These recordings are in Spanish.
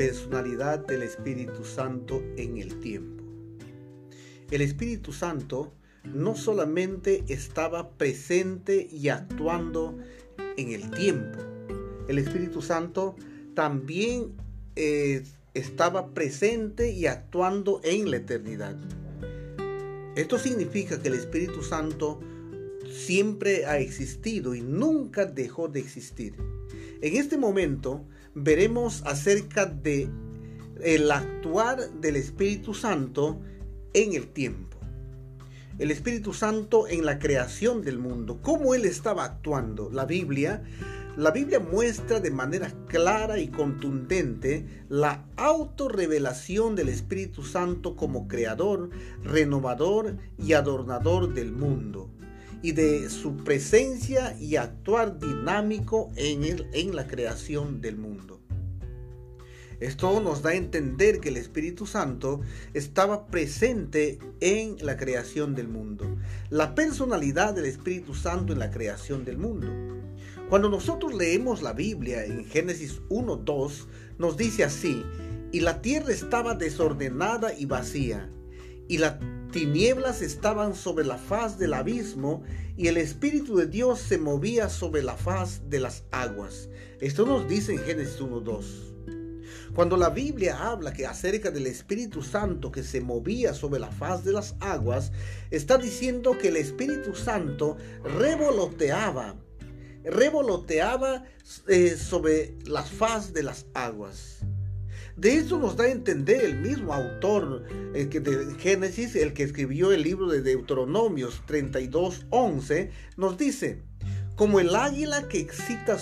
personalidad del Espíritu Santo en el tiempo. El Espíritu Santo no solamente estaba presente y actuando en el tiempo, el Espíritu Santo también eh, estaba presente y actuando en la eternidad. Esto significa que el Espíritu Santo siempre ha existido y nunca dejó de existir. En este momento veremos acerca de el actuar del Espíritu Santo en el tiempo. El Espíritu Santo en la creación del mundo, cómo él estaba actuando. La Biblia la Biblia muestra de manera clara y contundente la autorrevelación del Espíritu Santo como creador, renovador y adornador del mundo y de su presencia y actuar dinámico en, el, en la creación del mundo. Esto nos da a entender que el Espíritu Santo estaba presente en la creación del mundo. La personalidad del Espíritu Santo en la creación del mundo. Cuando nosotros leemos la Biblia en Génesis 1.2, nos dice así, y la tierra estaba desordenada y vacía, y las tinieblas estaban sobre la faz del abismo, y el Espíritu de Dios se movía sobre la faz de las aguas. Esto nos dice en Génesis 1.2. Cuando la Biblia habla que acerca del Espíritu Santo que se movía sobre la faz de las aguas, está diciendo que el Espíritu Santo revoloteaba revoloteaba eh, sobre la faz de las aguas. De eso nos da a entender el mismo autor el que de Génesis, el que escribió el libro de Deuteronomios 32:11, nos dice, como el águila que excita,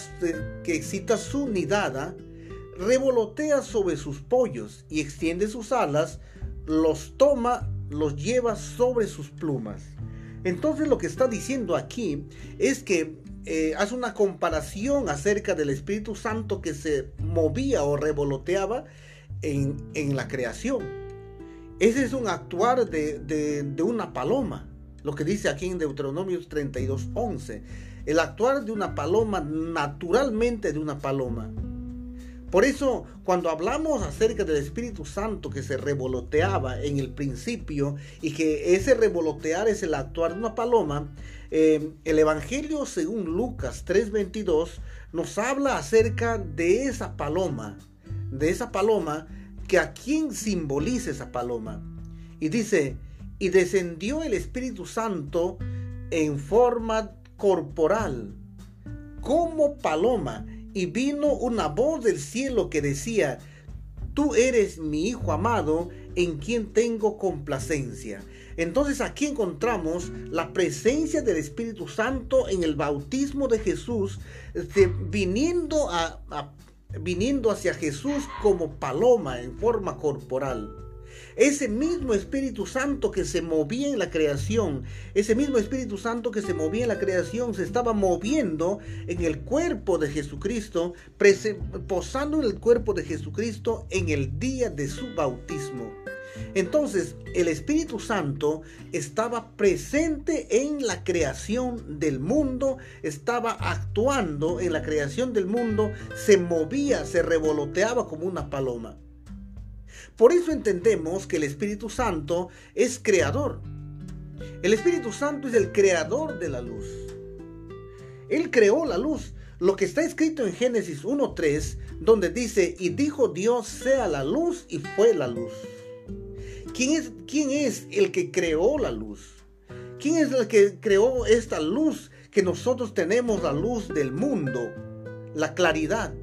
que excita su nidada, revolotea sobre sus pollos y extiende sus alas, los toma, los lleva sobre sus plumas. Entonces lo que está diciendo aquí es que eh, hace una comparación acerca del Espíritu Santo que se movía o revoloteaba en, la creación. Ese es un actuar de, una paloma, lo que dice aquí en Deuteronomio 32, 11. El actuar de una paloma, naturalmente de una paloma. Por eso, cuando hablamos acerca del Espíritu Santo que se revoloteaba en el principio y que ese revolotear es el actuar de una paloma, eh, el Evangelio según Lucas 3:22 nos habla acerca de esa paloma, de esa paloma que a quién simboliza esa paloma. Y dice, y descendió el Espíritu Santo en forma corporal, como paloma y vino una voz del cielo que decía, tú eres mi Hijo amado en quien tengo complacencia. Entonces aquí encontramos la presencia del Espíritu Santo en el bautismo de Jesús, viniendo, a, viniendo hacia Jesús como paloma en forma corporal. Ese mismo Espíritu Santo que se movía en la creación, ese mismo Espíritu Santo que se movía en la creación, se estaba moviendo en el cuerpo de Jesucristo, posando en el cuerpo de Jesucristo en el día de su bautismo. Entonces, el Espíritu Santo estaba presente en la creación del mundo, estaba actuando en la creación del mundo, se movía, se revoloteaba como una paloma. Por eso entendemos que el Espíritu Santo es creador. El Espíritu Santo es el creador de la luz. Él creó la luz. Lo que está escrito en Génesis 1.3, donde dice, y dijo Dios sea la luz y fue la luz. ¿Quién es, ¿Quién es el que creó la luz? ¿Quién es el que creó esta luz que nosotros tenemos, la luz del mundo, la claridad?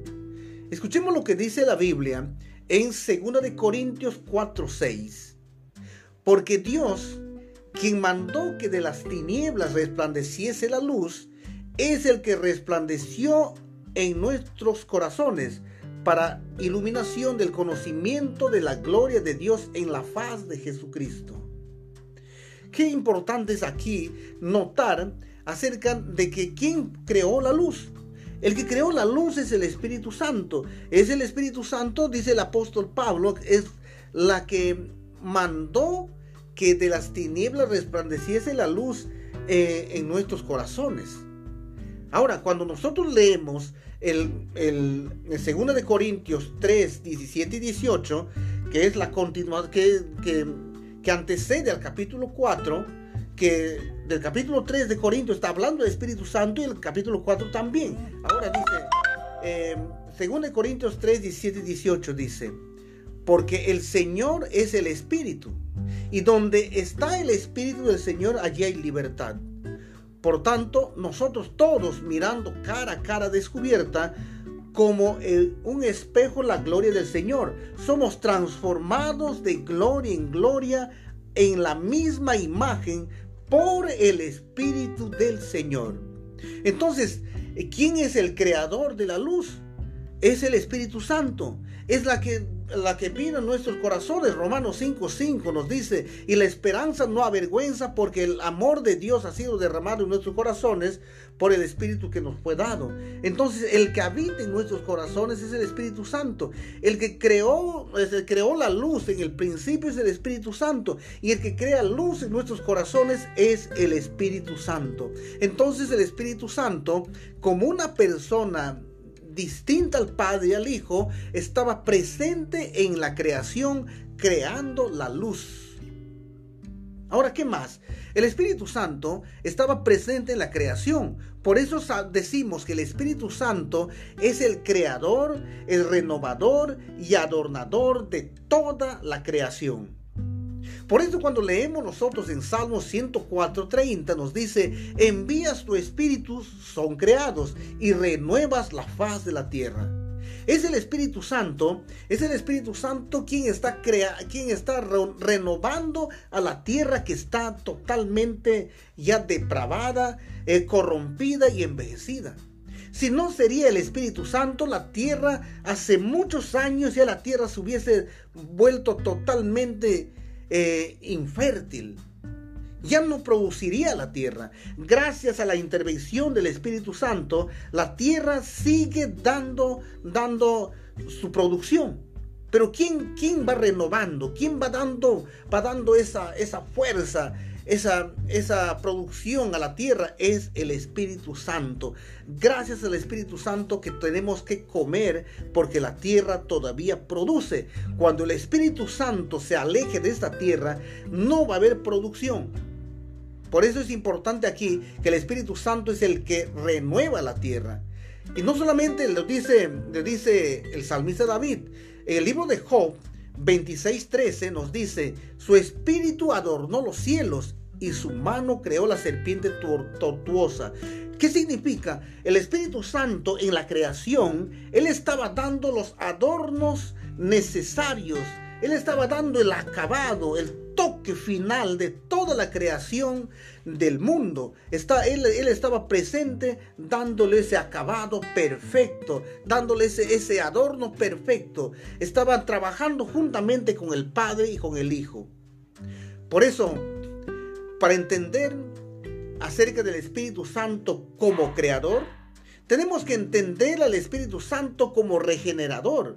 Escuchemos lo que dice la Biblia en 2 de Corintios 4:6. Porque Dios, quien mandó que de las tinieblas resplandeciese la luz, es el que resplandeció en nuestros corazones para iluminación del conocimiento de la gloria de Dios en la faz de Jesucristo. Qué importante es aquí notar acerca de que quién creó la luz. El que creó la luz es el Espíritu Santo. Es el Espíritu Santo, dice el apóstol Pablo, es la que mandó que de las tinieblas resplandeciese la luz eh, en nuestros corazones. Ahora, cuando nosotros leemos el, el, el 2 de Corintios 3, 17 y 18, que es la continuación, que, que, que antecede al capítulo 4, que del capítulo 3 de Corintios está hablando del Espíritu Santo y el capítulo 4 también. Ahora dice, eh, Corintios 3, 17 y 18 dice, porque el Señor es el Espíritu, y donde está el Espíritu del Señor, allí hay libertad. Por tanto, nosotros todos mirando cara a cara descubierta, como un espejo la gloria del Señor, somos transformados de gloria en gloria en la misma imagen por el Espíritu del Señor. Entonces, ¿quién es el creador de la luz? Es el Espíritu Santo. Es la que la que vino en nuestros corazones. Romanos 5:5 nos dice, y la esperanza no avergüenza porque el amor de Dios ha sido derramado en nuestros corazones por el Espíritu que nos fue dado. Entonces, el que habita en nuestros corazones es el Espíritu Santo. El que creó, creó la luz en el principio es el Espíritu Santo. Y el que crea luz en nuestros corazones es el Espíritu Santo. Entonces, el Espíritu Santo, como una persona distinta al Padre y al Hijo, estaba presente en la creación, creando la luz. Ahora, ¿qué más? El Espíritu Santo estaba presente en la creación. Por eso decimos que el Espíritu Santo es el creador, el renovador y adornador de toda la creación. Por eso cuando leemos nosotros en Salmo 104.30 nos dice, envías tu espíritu, son creados, y renuevas la faz de la tierra. Es el Espíritu Santo, es el Espíritu Santo quien está, crea, quien está renovando a la tierra que está totalmente ya depravada, eh, corrompida y envejecida. Si no sería el Espíritu Santo, la tierra hace muchos años ya la tierra se hubiese vuelto totalmente eh, infértil. Ya no produciría la tierra. Gracias a la intervención del Espíritu Santo, la tierra sigue dando, dando su producción. Pero ¿quién, quién va renovando? ¿Quién va dando, va dando esa, esa fuerza, esa, esa producción a la tierra es el Espíritu Santo. Gracias al Espíritu Santo que tenemos que comer porque la tierra todavía produce. Cuando el Espíritu Santo se aleje de esta tierra, no va a haber producción. Por eso es importante aquí que el Espíritu Santo es el que renueva la tierra. Y no solamente lo dice, lo dice el salmista David, en el libro de Job 26:13 nos dice, su espíritu adornó los cielos y su mano creó la serpiente tortuosa. ¿Qué significa? El Espíritu Santo en la creación, Él estaba dando los adornos necesarios, Él estaba dando el acabado, el toque final de toda la creación del mundo. Está, él, él estaba presente dándole ese acabado perfecto, dándole ese, ese adorno perfecto. Estaba trabajando juntamente con el Padre y con el Hijo. Por eso, para entender acerca del Espíritu Santo como creador, tenemos que entender al Espíritu Santo como regenerador.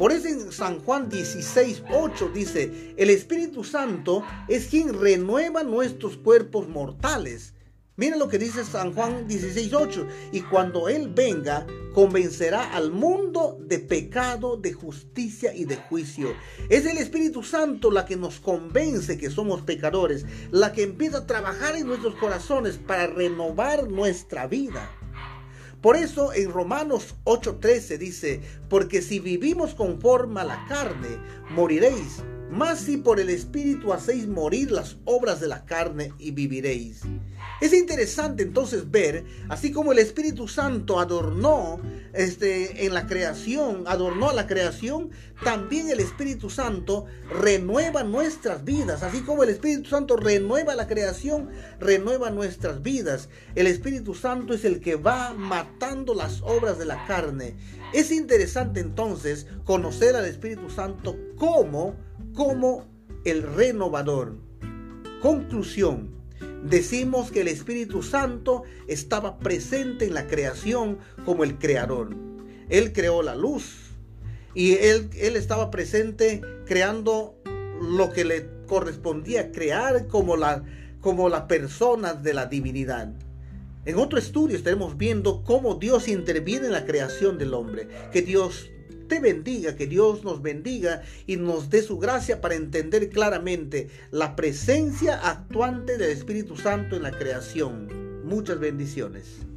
Por eso en San Juan 16, 8 dice, el Espíritu Santo es quien renueva nuestros cuerpos mortales Mira lo que dice San Juan 16:8. Y cuando Él venga, convencerá al mundo de pecado, de justicia y de juicio. Es el Espíritu Santo la que nos convence que somos pecadores, la que empieza a trabajar en nuestros corazones para renovar nuestra vida. Por eso en Romanos 8:13 dice, porque si vivimos conforme a la carne, moriréis, mas si por el Espíritu hacéis morir las obras de la carne y viviréis. Es interesante entonces ver, así como el Espíritu Santo adornó este, en la creación, adornó a la creación, también el Espíritu Santo renueva nuestras vidas. Así como el Espíritu Santo renueva la creación, renueva nuestras vidas. El Espíritu Santo es el que va matando las obras de la carne. Es interesante entonces conocer al Espíritu Santo como, como el renovador. Conclusión decimos que el Espíritu Santo estaba presente en la creación como el creador. Él creó la luz y él, él estaba presente creando lo que le correspondía crear como la, como la persona de la divinidad. En otro estudio estaremos viendo cómo Dios interviene en la creación del hombre. Que Dios te bendiga, que Dios nos bendiga y nos dé su gracia para entender claramente la presencia actuante del Espíritu Santo en la creación. Muchas bendiciones.